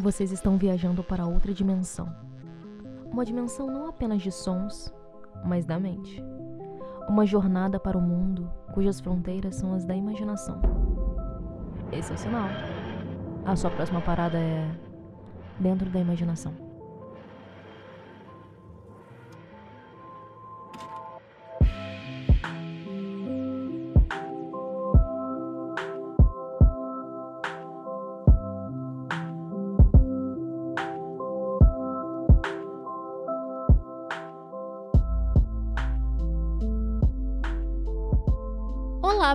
Vocês estão viajando para outra dimensão. Uma dimensão não apenas de sons, mas da mente. Uma jornada para o mundo cujas fronteiras são as da imaginação. Esse é o sinal. A sua próxima parada é dentro da imaginação.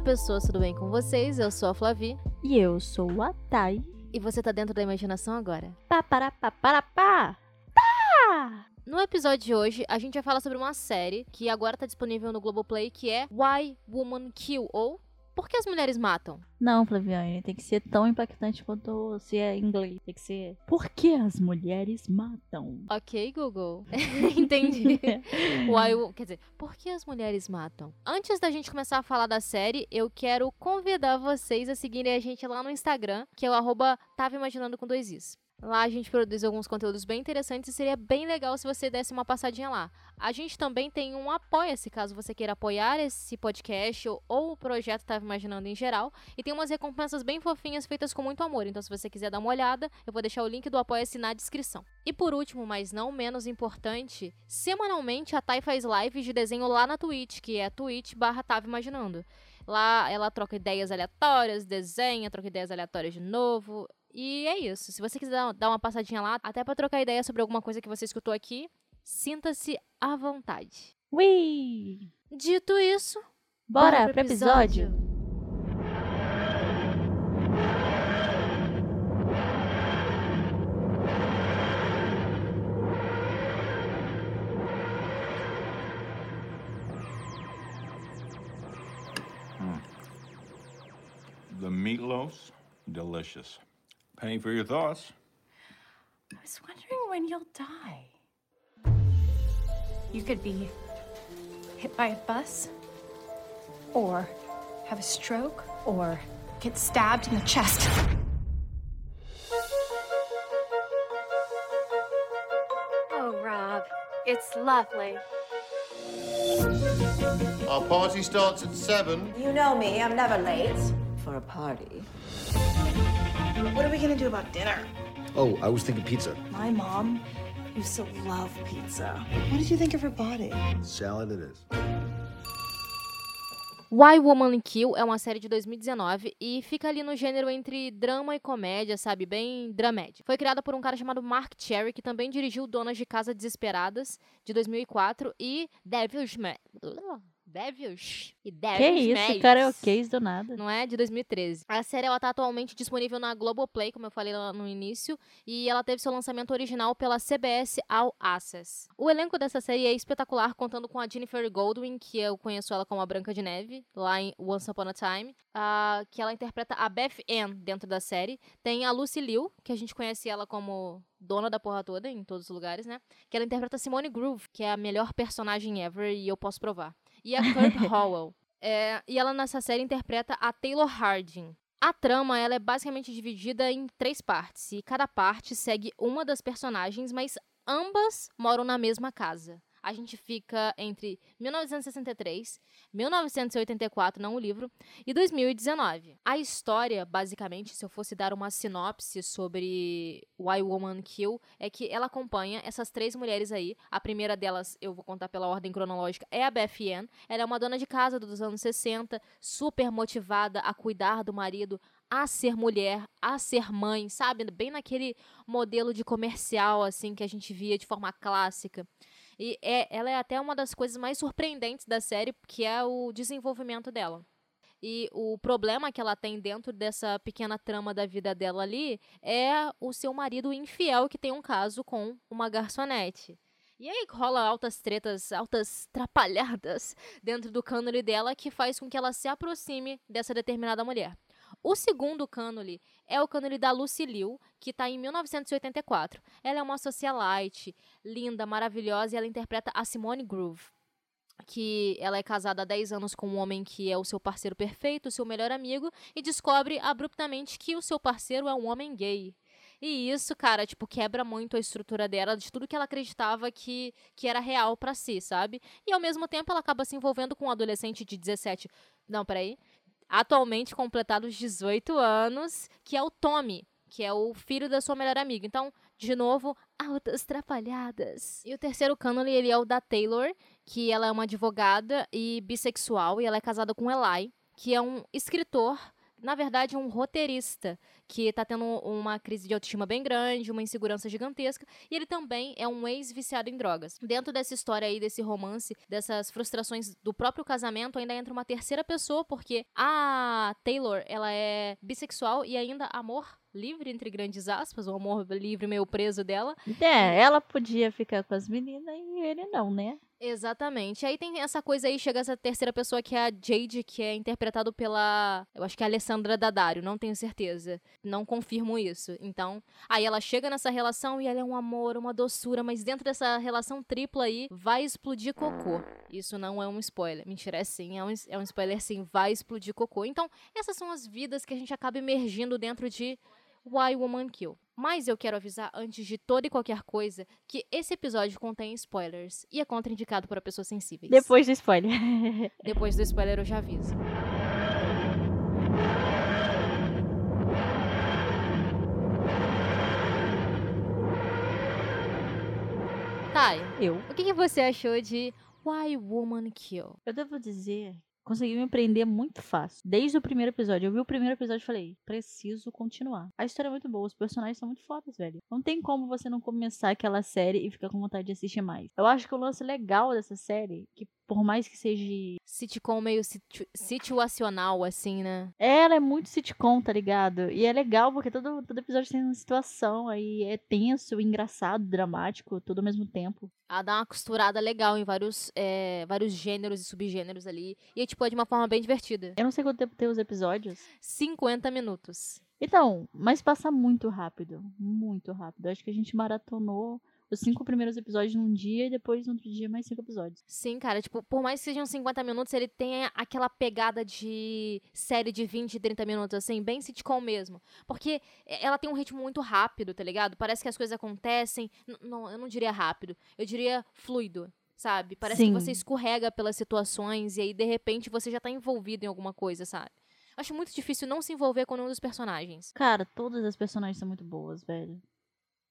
Pessoas, tudo bem com vocês? Eu sou a Flavi E eu sou a Thay. e você tá dentro da imaginação agora. Pá, para, pá, para, pá. No episódio de hoje, a gente vai falar sobre uma série que agora tá disponível no Globoplay, que é Why Woman Kill, ou Por que as Mulheres Matam? Não, Flaviane, tem que ser tão impactante quanto se é em inglês. Tem que ser. Por que as mulheres matam? Ok, Google. Entendi. Why, quer dizer, por que as mulheres matam? Antes da gente começar a falar da série, eu quero convidar vocês a seguirem a gente lá no Instagram, que é o arroba Tava Imaginando com dois Is. Lá a gente produz alguns conteúdos bem interessantes e seria bem legal se você desse uma passadinha lá. A gente também tem um Apoia-se, caso você queira apoiar esse podcast ou, o projeto Tava Imaginando em geral. E tem umas recompensas bem fofinhas feitas com muito amor. Então, se você quiser dar uma olhada, eu vou deixar o link do Apoia-se na descrição. E por último, mas não menos importante, semanalmente a Thay faz lives de desenho lá na Twitch, que é twitch barra Tava Imaginando. Lá ela troca ideias aleatórias, desenha, troca ideias aleatórias de novo. E é isso. Se você quiser dar uma passadinha lá, até pra trocar ideia sobre alguma coisa que você escutou aqui, sinta-se à vontade. Ui! Dito isso, Bora pro episódio. The meatloaf's delicious. Penny for your thoughts. I was wondering when you'll die. You could be hit by a bus, or have a stroke, or get stabbed in the chest. Oh, Rob, it's lovely. Our party starts at seven. You know me, I'm never late for a party. What are we gonna do about dinner? Oh, I was thinking pizza. My mom used to love pizza. What did you think of her body? Salad it is. Why Woman Kill é uma série de 2019 e fica ali no gênero entre drama e comédia, sabe? Bem dramédia. Foi criada por um cara chamado Mark Cherry, que também dirigiu Donas de Casa Desesperadas, de 2004, e Devil's Ma... Devils e Que Devil's isso, Maids. karaokês do nada. Não é? De 2013. A série ela tá atualmente disponível na Globoplay, como eu falei lá no início, e ela teve seu lançamento original pela CBS All Access. O elenco dessa série é espetacular, contando com a Jennifer Goldwyn, que eu conheço ela como a Branca de Neve, lá em Once Upon a Time, ah, que ela interpreta a Beth Ann dentro da série. Tem a Lucy Liu, que a gente conhece ela como dona da porra toda, em todos os lugares, né? Que ela interpreta Simone Groove, que é a melhor personagem ever, e eu posso provar. E a Kurt Howell. É, e ela nessa série interpreta a Taylor Harding. A trama ela é basicamente dividida em três partes, e cada parte segue uma das personagens, mas ambas moram na mesma casa. A gente fica entre 1963, 1984, não o livro, e 2019. A história, basicamente, se eu fosse dar uma sinopse sobre Why Woman Kill, é que ela acompanha essas três mulheres aí. A primeira delas, eu vou contar pela ordem cronológica, é a Beth Ann. Ela é uma dona de casa dos anos 60, super motivada a cuidar do marido, a ser mulher, a ser mãe, sabe? Bem naquele modelo de comercial, assim, que a gente via de forma clássica. E é, ela é até uma das coisas mais surpreendentes da série, que é o desenvolvimento dela. E o problema que ela tem dentro dessa pequena trama da vida dela ali é o seu marido infiel que tem um caso com uma garçonete. E aí rola altas tretas, altas trapalhadas dentro do cânone dela que faz com que ela se aproxime dessa determinada mulher. O segundo cânone é o cânone da Lucy Liu, que está em 1984. Ela é uma socialite, linda, maravilhosa, e ela interpreta a Simone Groove. Que ela é casada há 10 anos com um homem que é o seu parceiro perfeito, o seu melhor amigo, e descobre abruptamente que o seu parceiro é um homem gay. E isso, cara, tipo, quebra muito a estrutura dela, de tudo que ela acreditava que, que era real para si, sabe? E ao mesmo tempo ela acaba se envolvendo com um adolescente de 17. Não, peraí. Atualmente completados 18 anos, que é o Tommy, que é o filho da sua melhor amiga. Então, de novo, altas trapalhadas. E o terceiro cânone, ele é o da Taylor, que ela é uma advogada e bissexual, e ela é casada com Eli, que é um escritor na verdade, um roteirista que está tendo uma crise de autoestima bem grande, uma insegurança gigantesca, e ele também é um ex-viciado em drogas. Dentro dessa história aí, desse romance, dessas frustrações do próprio casamento, ainda entra uma terceira pessoa, porque a Taylor, ela é bissexual e ainda amor livre, entre grandes aspas, o amor livre meio preso dela. É, ela podia ficar com as meninas e ele não, né? Exatamente. Aí tem essa coisa aí, chega essa terceira pessoa que é a Jade, que é interpretado pela. Eu acho que é a Alessandra Daddario, não tenho certeza. Não confirmo isso. Então, aí ela chega nessa relação e ela é um amor, uma doçura, mas dentro dessa relação tripla aí, vai explodir cocô. Isso não é um spoiler. Mentira, é sim, é um, é um spoiler sim, vai explodir cocô. Então, essas são as vidas que a gente acaba emergindo dentro de Why Woman Kill. Mas eu quero avisar antes de toda e qualquer coisa que esse episódio contém spoilers e é contraindicado para pessoas sensíveis. Depois do spoiler. Depois do spoiler eu já aviso. Thay, eu. O que, que você achou de Why Woman Kill? Eu devo dizer conseguiu me prender muito fácil. Desde o primeiro episódio. Eu vi o primeiro episódio e falei, preciso continuar. A história é muito boa, os personagens são muito fodas, velho. Não tem como você não começar aquela série e ficar com vontade de assistir mais. Eu acho que o lance legal dessa série, que por mais que seja. Sitcom meio situ situacional, assim, né? Ela é muito sitcom, tá ligado? E é legal porque todo, todo episódio tem uma situação aí. É tenso, engraçado, dramático, tudo ao mesmo tempo. Ela dá uma costurada legal em vários, é, vários gêneros e subgêneros ali. E, é, tipo, é de uma forma bem divertida. Eu não sei quanto tempo tem os episódios. 50 minutos. Então, mas passa muito rápido. Muito rápido. Acho que a gente maratonou os cinco primeiros episódios num dia e depois no outro dia mais cinco episódios. Sim, cara, tipo, por mais que sejam 50 minutos, ele tem aquela pegada de série de 20, 30 minutos, assim, bem sitcom mesmo. Porque ela tem um ritmo muito rápido, tá ligado? Parece que as coisas acontecem. Não, eu não diria rápido, eu diria fluido sabe? Parece Sim. que você escorrega pelas situações e aí de repente você já tá envolvido em alguma coisa, sabe? Acho muito difícil não se envolver com nenhum dos personagens. Cara, todas as personagens são muito boas, velho.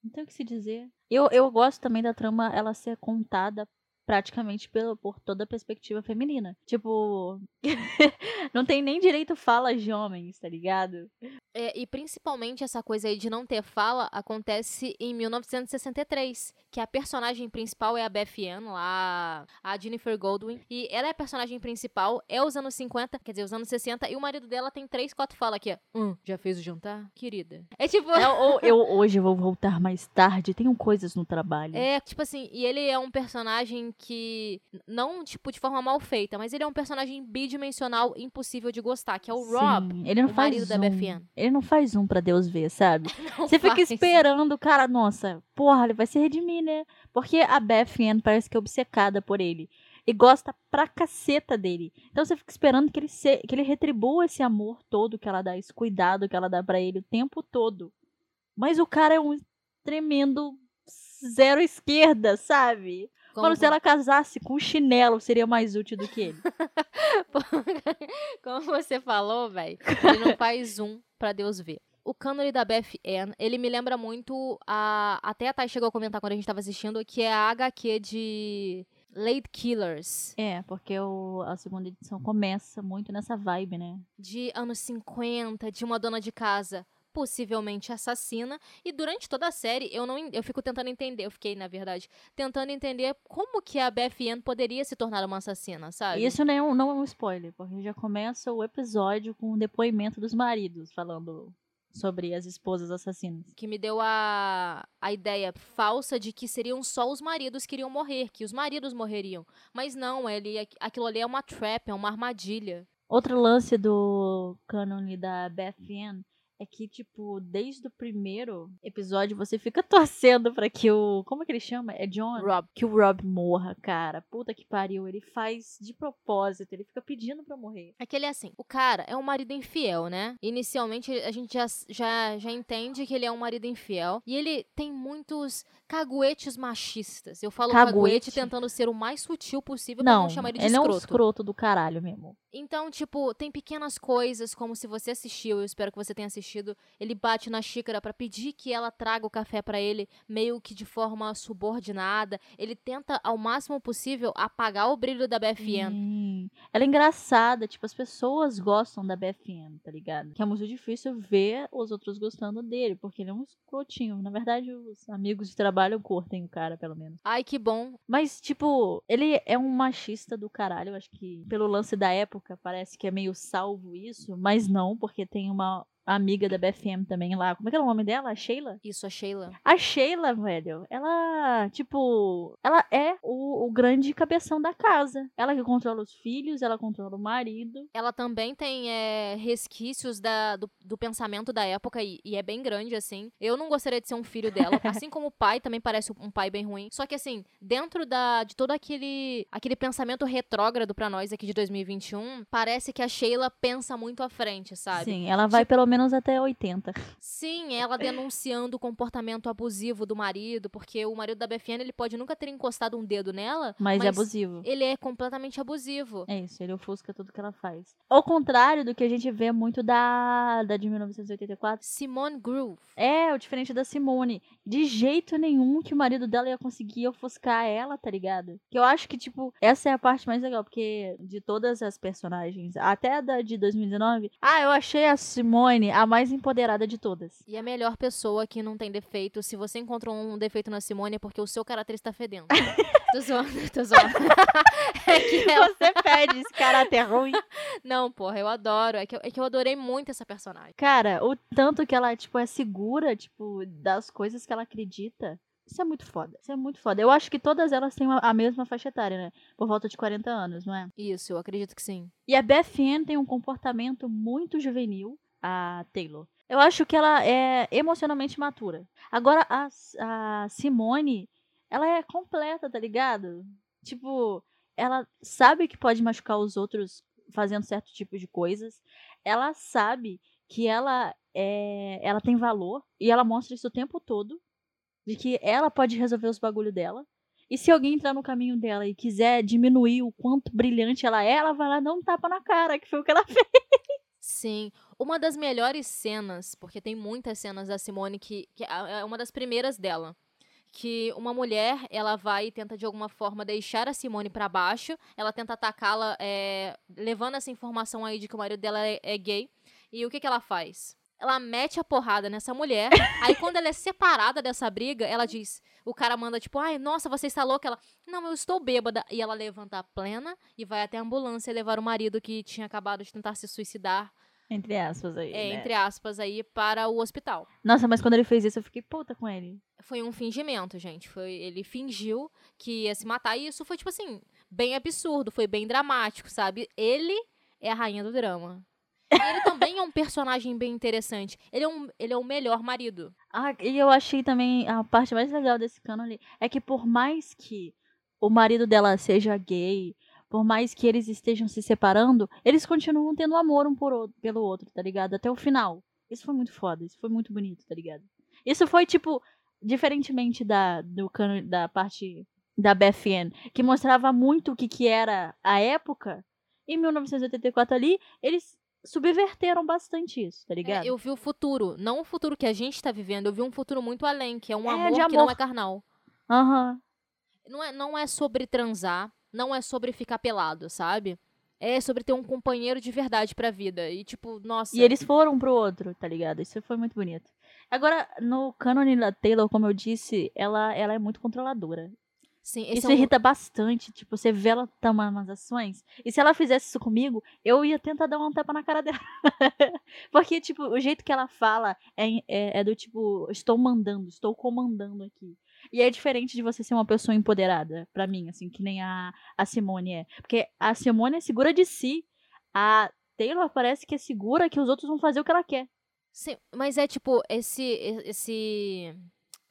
Não tem o que se dizer. Eu, eu gosto também da trama ela ser contada praticamente pelo, por toda a perspectiva feminina. Tipo, não tem nem direito falas de homens, tá ligado? É, e principalmente essa coisa aí de não ter fala acontece em 1963, que a personagem principal é a Beth Ann, lá, a Jennifer Goldwyn, e ela é a personagem principal, é os anos 50, quer dizer, os anos 60, e o marido dela tem três, quatro falas aqui, hum, já fez o jantar? Querida. É tipo... É, ou, eu hoje vou voltar mais tarde, tenho coisas no trabalho. É, tipo assim, e ele é um personagem que, não, tipo, de forma mal feita, mas ele é um personagem bidimensional impossível de gostar, que é o Sim, Rob, ele não o faz marido zoom. da Ann. Ele não faz um para Deus ver, sabe? Não Você fica esperando o cara, nossa, porra, ele vai se redimir, né? Porque a Ann parece que é obcecada por ele. E gosta pra caceta dele. Então você fica esperando que ele, se, que ele retribua esse amor todo que ela dá, esse cuidado que ela dá para ele o tempo todo. Mas o cara é um tremendo zero esquerda, sabe? Como, Mano, se ela casasse com um chinelo, seria mais útil do que ele. Como você falou, velho, ele não faz um pra Deus ver. O cânone da Beth Ann, ele me lembra muito a... Até a Thay chegou a comentar quando a gente tava assistindo, que é a HQ de Late Killers. É, porque o, a segunda edição começa muito nessa vibe, né? De anos 50, de uma dona de casa possivelmente assassina. E durante toda a série eu não eu fico tentando entender eu fiquei na verdade tentando entender como que a Ann poderia se tornar uma assassina sabe? Isso não é um, não é um spoiler porque já começa o episódio com o depoimento dos maridos falando sobre as esposas assassinas. Que me deu a, a ideia falsa de que seriam só os maridos que iriam morrer que os maridos morreriam. Mas não ele aquilo ali é uma trap é uma armadilha. Outro lance do cânone da Beth Ann é que, tipo, desde o primeiro episódio você fica torcendo pra que o. Como é que ele chama? É John? Rob. Que o Rob morra, cara. Puta que pariu. Ele faz de propósito, ele fica pedindo pra morrer. Aquele é assim, o cara é um marido infiel, né? Inicialmente a gente já, já, já entende que ele é um marido infiel. E ele tem muitos caguetes machistas. Eu falo caguete, caguete tentando ser o mais sutil possível pra não, não chamar ele de ele escroto. é um escroto do caralho mesmo. Então, tipo, tem pequenas coisas, como se você assistiu, eu espero que você tenha assistido, ele bate na xícara para pedir que ela traga o café para ele, meio que de forma subordinada. Ele tenta, ao máximo possível, apagar o brilho da BFN. Hum, ela é engraçada, tipo, as pessoas gostam da BFN, tá ligado? Que é muito difícil ver os outros gostando dele, porque ele é um escrotinho. Na verdade, os amigos de trabalho curtem o cara, pelo menos. Ai, que bom. Mas, tipo, ele é um machista do caralho, acho que pelo lance da época parece que é meio salvo isso, mas não, porque tem uma amiga da BFM também lá. Como é que é o nome dela? A Sheila? Isso, a Sheila. A Sheila, velho, ela, tipo, ela é o, o, grande cabeção da casa. Ela que controla os filhos, ela controla o marido. Ela também tem é, resquícios da, do, do, pensamento da época e, e, é bem grande, assim. Eu não gostaria de ser um filho dela, assim como o pai também parece um pai bem ruim. Só que, assim, dentro da, de todo aquele, aquele pensamento retrógrado para nós aqui de 2021, parece que a Sheila pensa muito à frente, sabe? Sim, ela vai tipo, pelo menos até 80. Sim, ela denunciando o comportamento abusivo do marido, porque o marido da BFN ele pode nunca ter encostado um dedo nela. Mas, é mas é abusivo. Ele é completamente abusivo. É isso, ele ofusca tudo que ela faz. Ao contrário do que a gente vê muito da, da de 1984. Simone Groove. É, o diferente da Simone. De jeito nenhum que o marido dela ia conseguir ofuscar ela, tá ligado? Que eu acho que, tipo, essa é a parte mais legal, porque de todas as personagens, até da de 2019, ah, eu achei a Simone a mais empoderada de todas. E a melhor pessoa que não tem defeito. Se você encontrou um defeito na Simone, é porque o seu caráter está fedendo. tô zoando, tô zoando. é que ela... Você pede esse caráter ruim. Não, porra, eu adoro. É que eu, é que eu adorei muito essa personagem. Cara, o tanto que ela, tipo, é segura, tipo, das coisas que ela acredita. Isso é muito foda. Isso é muito foda. Eu acho que todas elas têm a mesma faixa etária, né? Por volta de 40 anos, não é? Isso, eu acredito que sim. E a Beth Ann tem um comportamento muito juvenil a Taylor. Eu acho que ela é emocionalmente matura. Agora, a, a Simone, ela é completa, tá ligado? Tipo, ela sabe que pode machucar os outros fazendo certo tipo de coisas. Ela sabe que ela é, ela tem valor e ela mostra isso o tempo todo de que ela pode resolver os bagulhos dela. E se alguém entrar no caminho dela e quiser diminuir o quanto brilhante ela é, ela vai lá dar um tapa na cara, que foi o que ela fez. Sim. Uma das melhores cenas, porque tem muitas cenas da Simone que, que é uma das primeiras dela. Que uma mulher, ela vai e tenta de alguma forma deixar a Simone para baixo. Ela tenta atacá-la, é, levando essa informação aí de que o marido dela é, é gay. E o que, que ela faz? Ela mete a porrada nessa mulher. aí quando ela é separada dessa briga, ela diz, o cara manda tipo, ai, nossa, você está louca? Ela, não, eu estou bêbada. E ela levanta a plena e vai até a ambulância levar o marido que tinha acabado de tentar se suicidar. Entre aspas aí. É, né? entre aspas aí, para o hospital. Nossa, mas quando ele fez isso, eu fiquei puta com ele. Foi um fingimento, gente. Foi, ele fingiu que ia se matar e isso foi, tipo assim, bem absurdo, foi bem dramático, sabe? Ele é a rainha do drama. Ele também é um personagem bem interessante. Ele é, um, ele é o melhor marido. Ah, e eu achei também a parte mais legal desse cânone é que por mais que o marido dela seja gay, por mais que eles estejam se separando, eles continuam tendo amor um por outro, pelo outro, tá ligado? Até o final. Isso foi muito foda, isso foi muito bonito, tá ligado? Isso foi tipo diferentemente da do cano, da parte da BFN, que mostrava muito o que que era a época. Em 1984 ali, eles subverteram bastante isso, tá ligado? É, eu vi o futuro, não o futuro que a gente tá vivendo, eu vi um futuro muito além, que é um é, amor, amor, que não é carnal. Aham. Uhum. Não, é, não é sobre transar, não é sobre ficar pelado, sabe? É sobre ter um companheiro de verdade pra vida. E, tipo, nossa. E eles foram pro outro, tá ligado? Isso foi muito bonito. Agora, no cânone da Taylor, como eu disse, ela, ela é muito controladora. Sim, isso é um... irrita bastante. Tipo, você vê ela tomando umas ações. E se ela fizesse isso comigo, eu ia tentar dar uma tapa na cara dela. Porque, tipo, o jeito que ela fala é, é, é, do tipo, estou mandando, estou comandando aqui. E é diferente de você ser uma pessoa empoderada, para mim, assim, que nem a, a Simone é. Porque a Simone é segura de si. A Taylor parece que é segura que os outros vão fazer o que ela quer. Sim, mas é tipo, esse. esse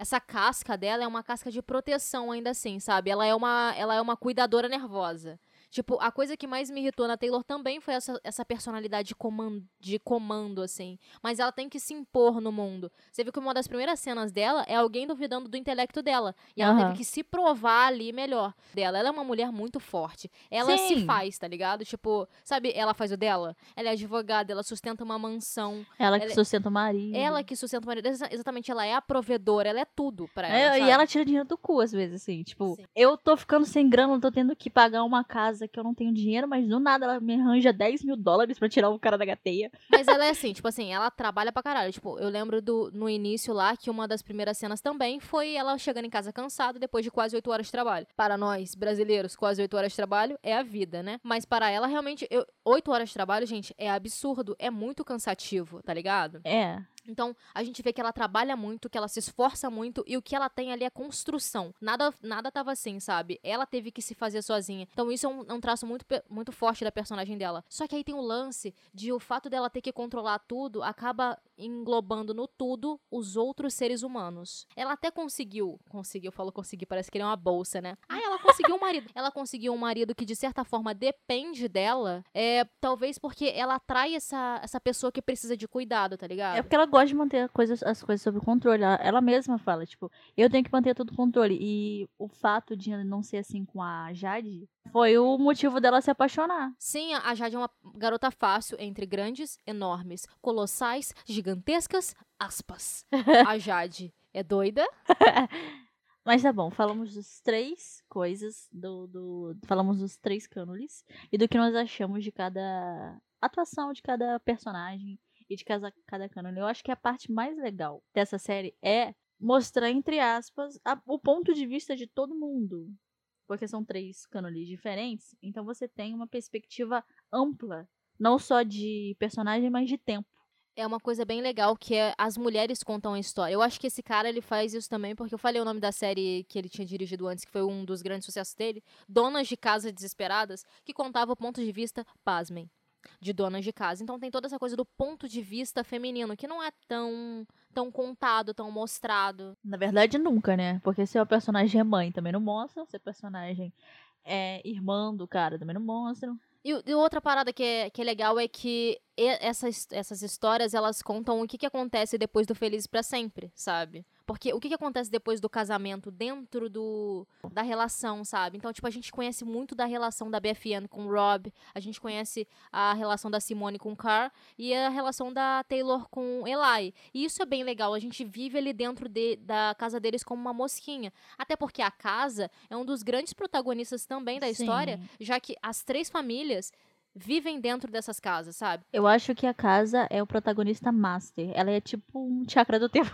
essa casca dela é uma casca de proteção ainda assim, sabe? Ela é uma, ela é uma cuidadora nervosa. Tipo, a coisa que mais me irritou na Taylor também foi essa, essa personalidade de comando, de comando, assim. Mas ela tem que se impor no mundo. Você viu que uma das primeiras cenas dela é alguém duvidando do intelecto dela. E ela Aham. teve que se provar ali melhor dela. Ela é uma mulher muito forte. Ela se Sim. faz, tá ligado? Tipo, sabe, ela faz o dela? Ela é advogada, ela sustenta uma mansão. Ela que Ela- sustenta o marido. Ela que sustenta o marido. Exa- Exatamente, ela é a provedora, ela é tudo pra ela. É, e ela tira dinheiro do cu, às vezes, assim. Tipo, Sim. eu tô ficando sem grana, tô tendo que pagar uma casa que eu não tenho dinheiro, mas do nada ela me arranja 10 mil dólares pra tirar o cara da gateia. Mas ela é assim, tipo assim, ela trabalha pra caralho. Tipo, eu lembro do, no início lá que uma das primeiras cenas também foi ela chegando em casa cansada depois de quase oito horas de trabalho. Para nós, brasileiros, quase oito horas de trabalho é a vida, né? Mas para ela, realmente, eu- oito horas de trabalho, gente, é absurdo. É muito cansativo, tá ligado? É. Então, a gente vê que ela trabalha muito, que ela se esforça muito e o que ela tem ali é construção. Nada nada tava assim, sabe? Ela teve que se fazer sozinha. Então, isso é um, é um traço muito, muito forte da personagem dela. Só que aí tem o lance de o fato dela ter que controlar tudo acaba englobando no tudo os outros seres humanos. Ela até conseguiu, conseguiu, falou conseguir, parece que ele é uma bolsa, né? Ah, ela conseguiu um marido. Ela conseguiu um marido que de certa forma depende dela, é talvez porque ela atrai essa, essa pessoa que precisa de cuidado, tá ligado? É porque ela gosta de manter a coisa- as coisas sob controle. Ela, ela mesma fala, tipo, eu tenho que manter tudo controle. E o fato de não ser assim com a Jade foi o motivo dela se apaixonar. Sim, a Jade é uma garota fácil entre grandes, enormes, colossais, gigantescas, aspas. A Jade é doida. Mas tá bom, falamos dos três coisas, do, do falamos dos três cânones e do que nós achamos de cada atuação de cada personagem e de cada, cada cânone. Eu acho que a parte mais legal dessa série é mostrar, entre aspas, a- o ponto de vista de todo mundo. Porque são três cânones diferentes, então você tem uma perspectiva ampla, não só de personagem, mas de tempo. É uma coisa bem legal que é as mulheres contam a história. Eu acho que esse cara ele faz isso também porque eu falei o nome da série que ele tinha dirigido antes, que foi um dos grandes sucessos dele, Donas de Casa Desesperadas, que contava o ponto de vista, pasmem, de donas de casa. Então tem toda essa coisa do ponto de vista feminino, que não é tão tão contado, tão mostrado. Na verdade, nunca, né? Porque se o personagem é mãe, também não mostra. Se o personagem é irmã do cara, também não mostram. E, e outra parada que é, que é legal é que essas, essas histórias, elas contam o que, que acontece depois do Feliz pra Sempre, sabe? Porque o que, que acontece depois do casamento dentro do da relação, sabe? Então, tipo, a gente conhece muito da relação da BFN com o Rob, a gente conhece a relação da Simone com o Carr e a relação da Taylor com Eli. E isso é bem legal, a gente vive ali dentro de, da casa deles como uma mosquinha. Até porque a casa é um dos grandes protagonistas também da história, Sim. já que as três famílias vivem dentro dessas casas, sabe? Eu acho que a casa é o protagonista master. Ela é tipo um chakra do tempo.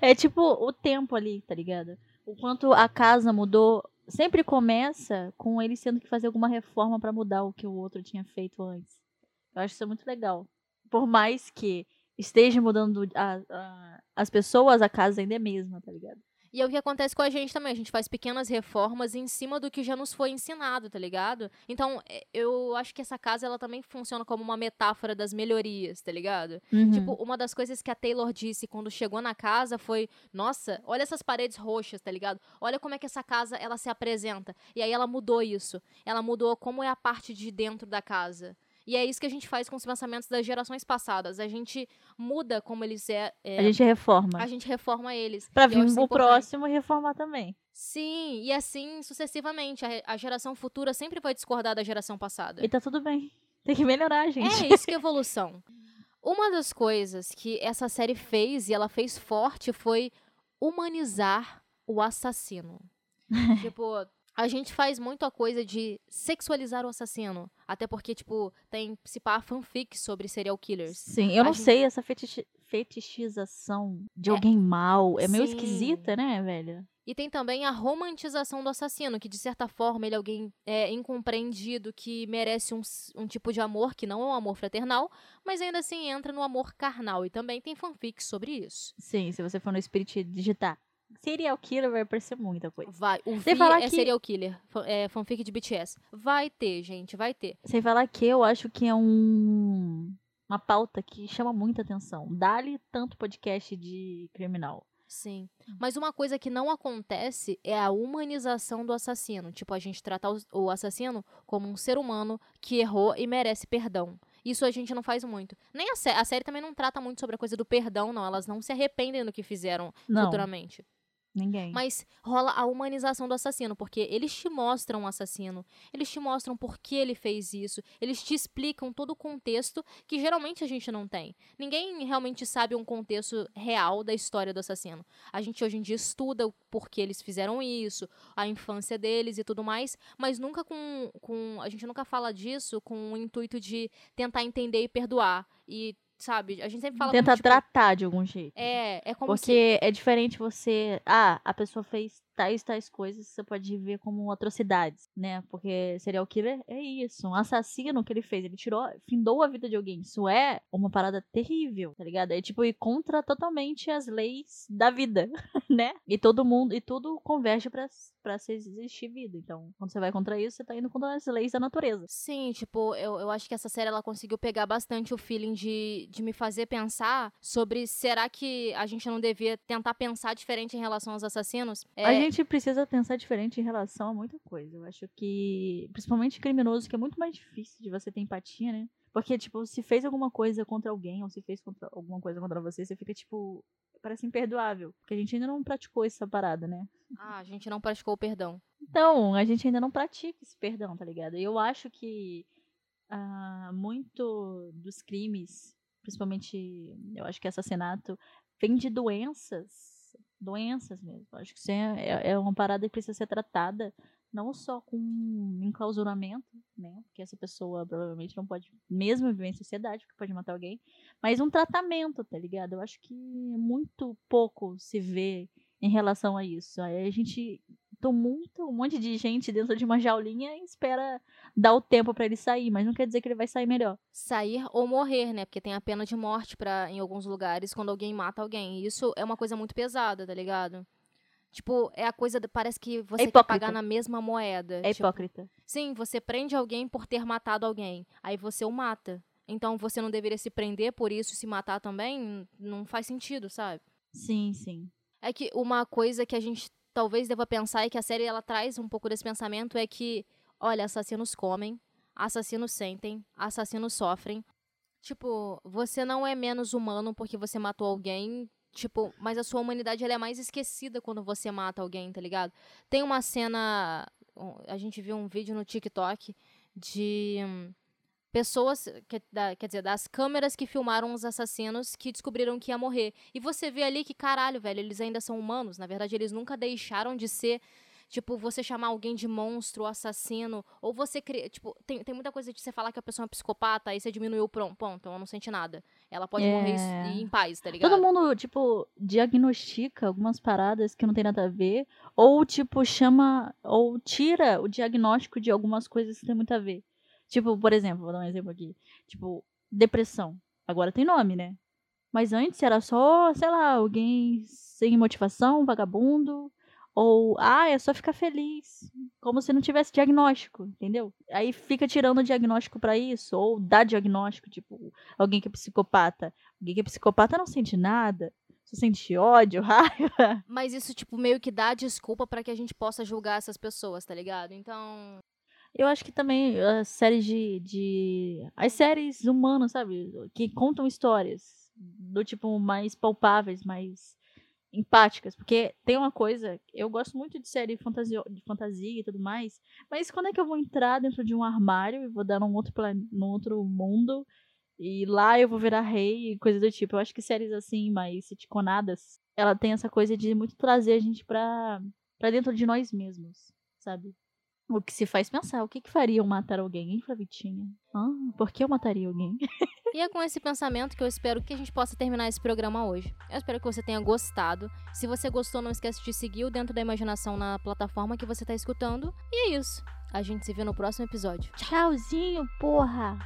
é tipo o tempo ali, tá ligado? O quanto a casa mudou. Sempre começa com ele tendo que fazer alguma reforma pra mudar o que o outro tinha feito antes. Eu acho isso muito legal. Por mais que esteja mudando a- a- as pessoas, a casa ainda é mesma, tá ligado? E é o que acontece com a gente também. A gente faz pequenas reformas em cima do que já nos foi ensinado, tá ligado? Então, é, eu acho que essa casa ela também funciona como uma metáfora das melhorias, tá ligado? Uhum. Tipo, uma das coisas que a Taylor disse quando chegou na casa foi: Nossa, olha essas paredes roxas, tá ligado? Olha como é que essa casa ela se apresenta. E aí ela mudou isso. Ela mudou como é a parte de dentro da casa. E é isso que a gente faz com os pensamentos das gerações passadas. A gente muda como eles é. é, a gente reforma. a gente reforma eles. Pra eu vir o próximo e reformar também. Sim, e assim sucessivamente. A, a geração futura sempre vai discordar da geração passada. E tá tudo bem. Tem que melhorar, gente. É isso que é evolução. Uma das coisas que essa série fez e ela fez forte foi humanizar o assassino. tipo, a gente faz muito a coisa de sexualizar o assassino. Até porque, tipo, tem se pá fanfic sobre serial killers. Sim, eu A não gente- sei, essa fetichi- fetichização de alguém mal é meio Sim. esquisita, né, velho? E tem também a romantização do assassino, que de certa forma ele é alguém é, incompreendido que merece um, um tipo de amor que não é um amor fraternal, mas ainda assim entra no amor carnal. E também tem fanfics sobre isso. Sim, se você for no Spirit digitar serial killer, vai aparecer muita coisa. Vai, o Sem falar é que- serial killer, é fanfic de BTS. Vai ter, gente, vai ter. Sem falar que eu acho que é um. uma pauta que chama muita atenção. Dá-lhe tanto podcast de criminal. Sim. Mas uma coisa que não acontece é a humanização do assassino. Tipo, a gente tratar o- o assassino como um ser humano que errou e merece perdão. Isso a gente não faz muito. Nem a, sé a série também não trata muito sobre a coisa do perdão, não. Elas não se arrependem do que fizeram Não. futuramente. Ninguém. Mas rola a humanização do assassino, porque eles te mostram o assassino, eles te mostram por que ele fez isso, eles te explicam todo o contexto que geralmente a gente não tem. Ninguém realmente sabe um contexto real da história do assassino. A gente hoje em dia estuda o porquê eles fizeram isso, a infância deles e tudo mais, mas nunca com. com a gente nunca fala disso com o intuito de tentar entender e perdoar. E, sabe, a gente sempre fala. como, Tenta tipo, tratar de algum jeito. É, é como se. Porque é diferente você. Ah, a pessoa fez tais tais coisas, você pode ver como atrocidades, né? Porque serial killer é isso. Um assassino que ele fez, ele tirou, findou a vida de alguém. Isso é uma parada terrível, tá ligado? É tipo ir contra totalmente as leis da vida, né? E todo mundo, e tudo converge pra, pra se existir vida. Então, quando você vai contra isso, você tá indo contra as leis da natureza. Sim, tipo, eu, eu acho que essa série ela conseguiu pegar bastante o feeling de, de me fazer pensar sobre será que a gente não devia tentar pensar diferente em relação aos assassinos? É, gente precisa pensar diferente em relação a muita coisa. Eu acho que, principalmente criminoso, que é muito mais difícil de você ter empatia, né? Porque, tipo, se fez alguma coisa contra alguém, ou se fez contra, alguma coisa contra você, você fica, tipo, parece imperdoável. Porque a gente ainda não praticou essa parada, né? Ah, a gente não praticou o perdão. Então, a gente ainda não pratica esse perdão, tá ligado? E eu acho que ah, muito dos crimes, principalmente, eu acho que assassinato, vem de doenças. Doenças mesmo. Acho que isso é, é- é uma parada que precisa ser tratada não só com enclausuramento, né? Porque essa pessoa provavelmente não pode mesmo viver em sociedade, porque pode matar alguém, mas um tratamento, tá ligado? Eu acho que muito pouco se vê em relação a isso. Aí a gente tumulta um monte de gente dentro de uma jaulinha e espera dar o tempo pra ele sair, mas não quer dizer que ele vai sair melhor. Sair ou morrer, né? Porque tem a pena de morte para em alguns lugares quando alguém mata alguém. Isso é uma coisa muito pesada, tá ligado? Tipo, é a coisa. Parece que você quer hipócrita. pagar na mesma moeda. É tipo, hipócrita. Sim, você prende alguém por ter matado alguém. Aí você o mata. Então você não deveria se prender por isso, se matar também? Não faz sentido, sabe? Sim, sim. É que uma coisa que a gente talvez deva pensar e que a série ela traz um pouco desse pensamento é que, olha, assassinos comem, assassinos sentem, assassinos sofrem. Tipo, você não é menos humano porque você matou alguém, tipo, mas a sua humanidade ela é mais esquecida quando você mata alguém, tá ligado? Tem uma cena, a gente viu um vídeo no TikTok de hum, pessoas, que- da- quer dizer, das câmeras que filmaram os assassinos que descobriram que ia morrer. E você vê ali que, caralho, velho, eles ainda são humanos. Na verdade, eles nunca deixaram de ser. Tipo, você chamar alguém de monstro, assassino, ou você cria. Tipo, tem, tem muita coisa de você falar que a pessoa é um psicopata, aí você diminuiu o pronto, ponto, ela não sente nada. Ela pode morrer É. e em paz, tá ligado? Todo mundo, tipo, diagnostica algumas paradas que não tem nada a ver, ou, tipo, chama, ou tira o diagnóstico de algumas coisas que tem muito a ver. Tipo, por exemplo, vou dar um exemplo aqui. Tipo, depressão. Agora tem nome, né? Mas antes era só, sei lá, alguém sem motivação, vagabundo. Ou, ah, é só ficar feliz. Como se não tivesse diagnóstico, entendeu? Aí fica tirando o diagnóstico pra isso. Ou dá diagnóstico, tipo, alguém que é psicopata. Alguém que é psicopata não sente nada. Só sente ódio, raiva. Mas isso, tipo, meio que dá desculpa pra que a gente possa julgar essas pessoas, tá ligado? Então. Eu acho que também as séries de, de. As séries humanas, sabe? Que contam histórias. Do tipo, mais palpáveis, mais empáticas. Porque tem uma coisa. Eu gosto muito de série fantasio, de fantasia e tudo mais. Mas quando é que eu vou entrar dentro de um armário e vou dar num outro, num outro mundo? E lá eu vou virar rei e coisa do tipo. Eu acho que séries assim, mais sitconadas, ela tem essa coisa de muito trazer a gente pra, pra dentro de nós mesmos, sabe? O que se faz pensar, o que, que faria eu matar alguém, hein, Flavitinha? Ah, por que eu mataria alguém? E é com esse pensamento que eu espero que a gente possa terminar esse programa hoje. Eu espero que você tenha gostado. Se você gostou, não esquece de seguir o Dentro da Imaginação na plataforma que você está escutando. E é isso. A gente se vê no próximo episódio. Tchauzinho, porra!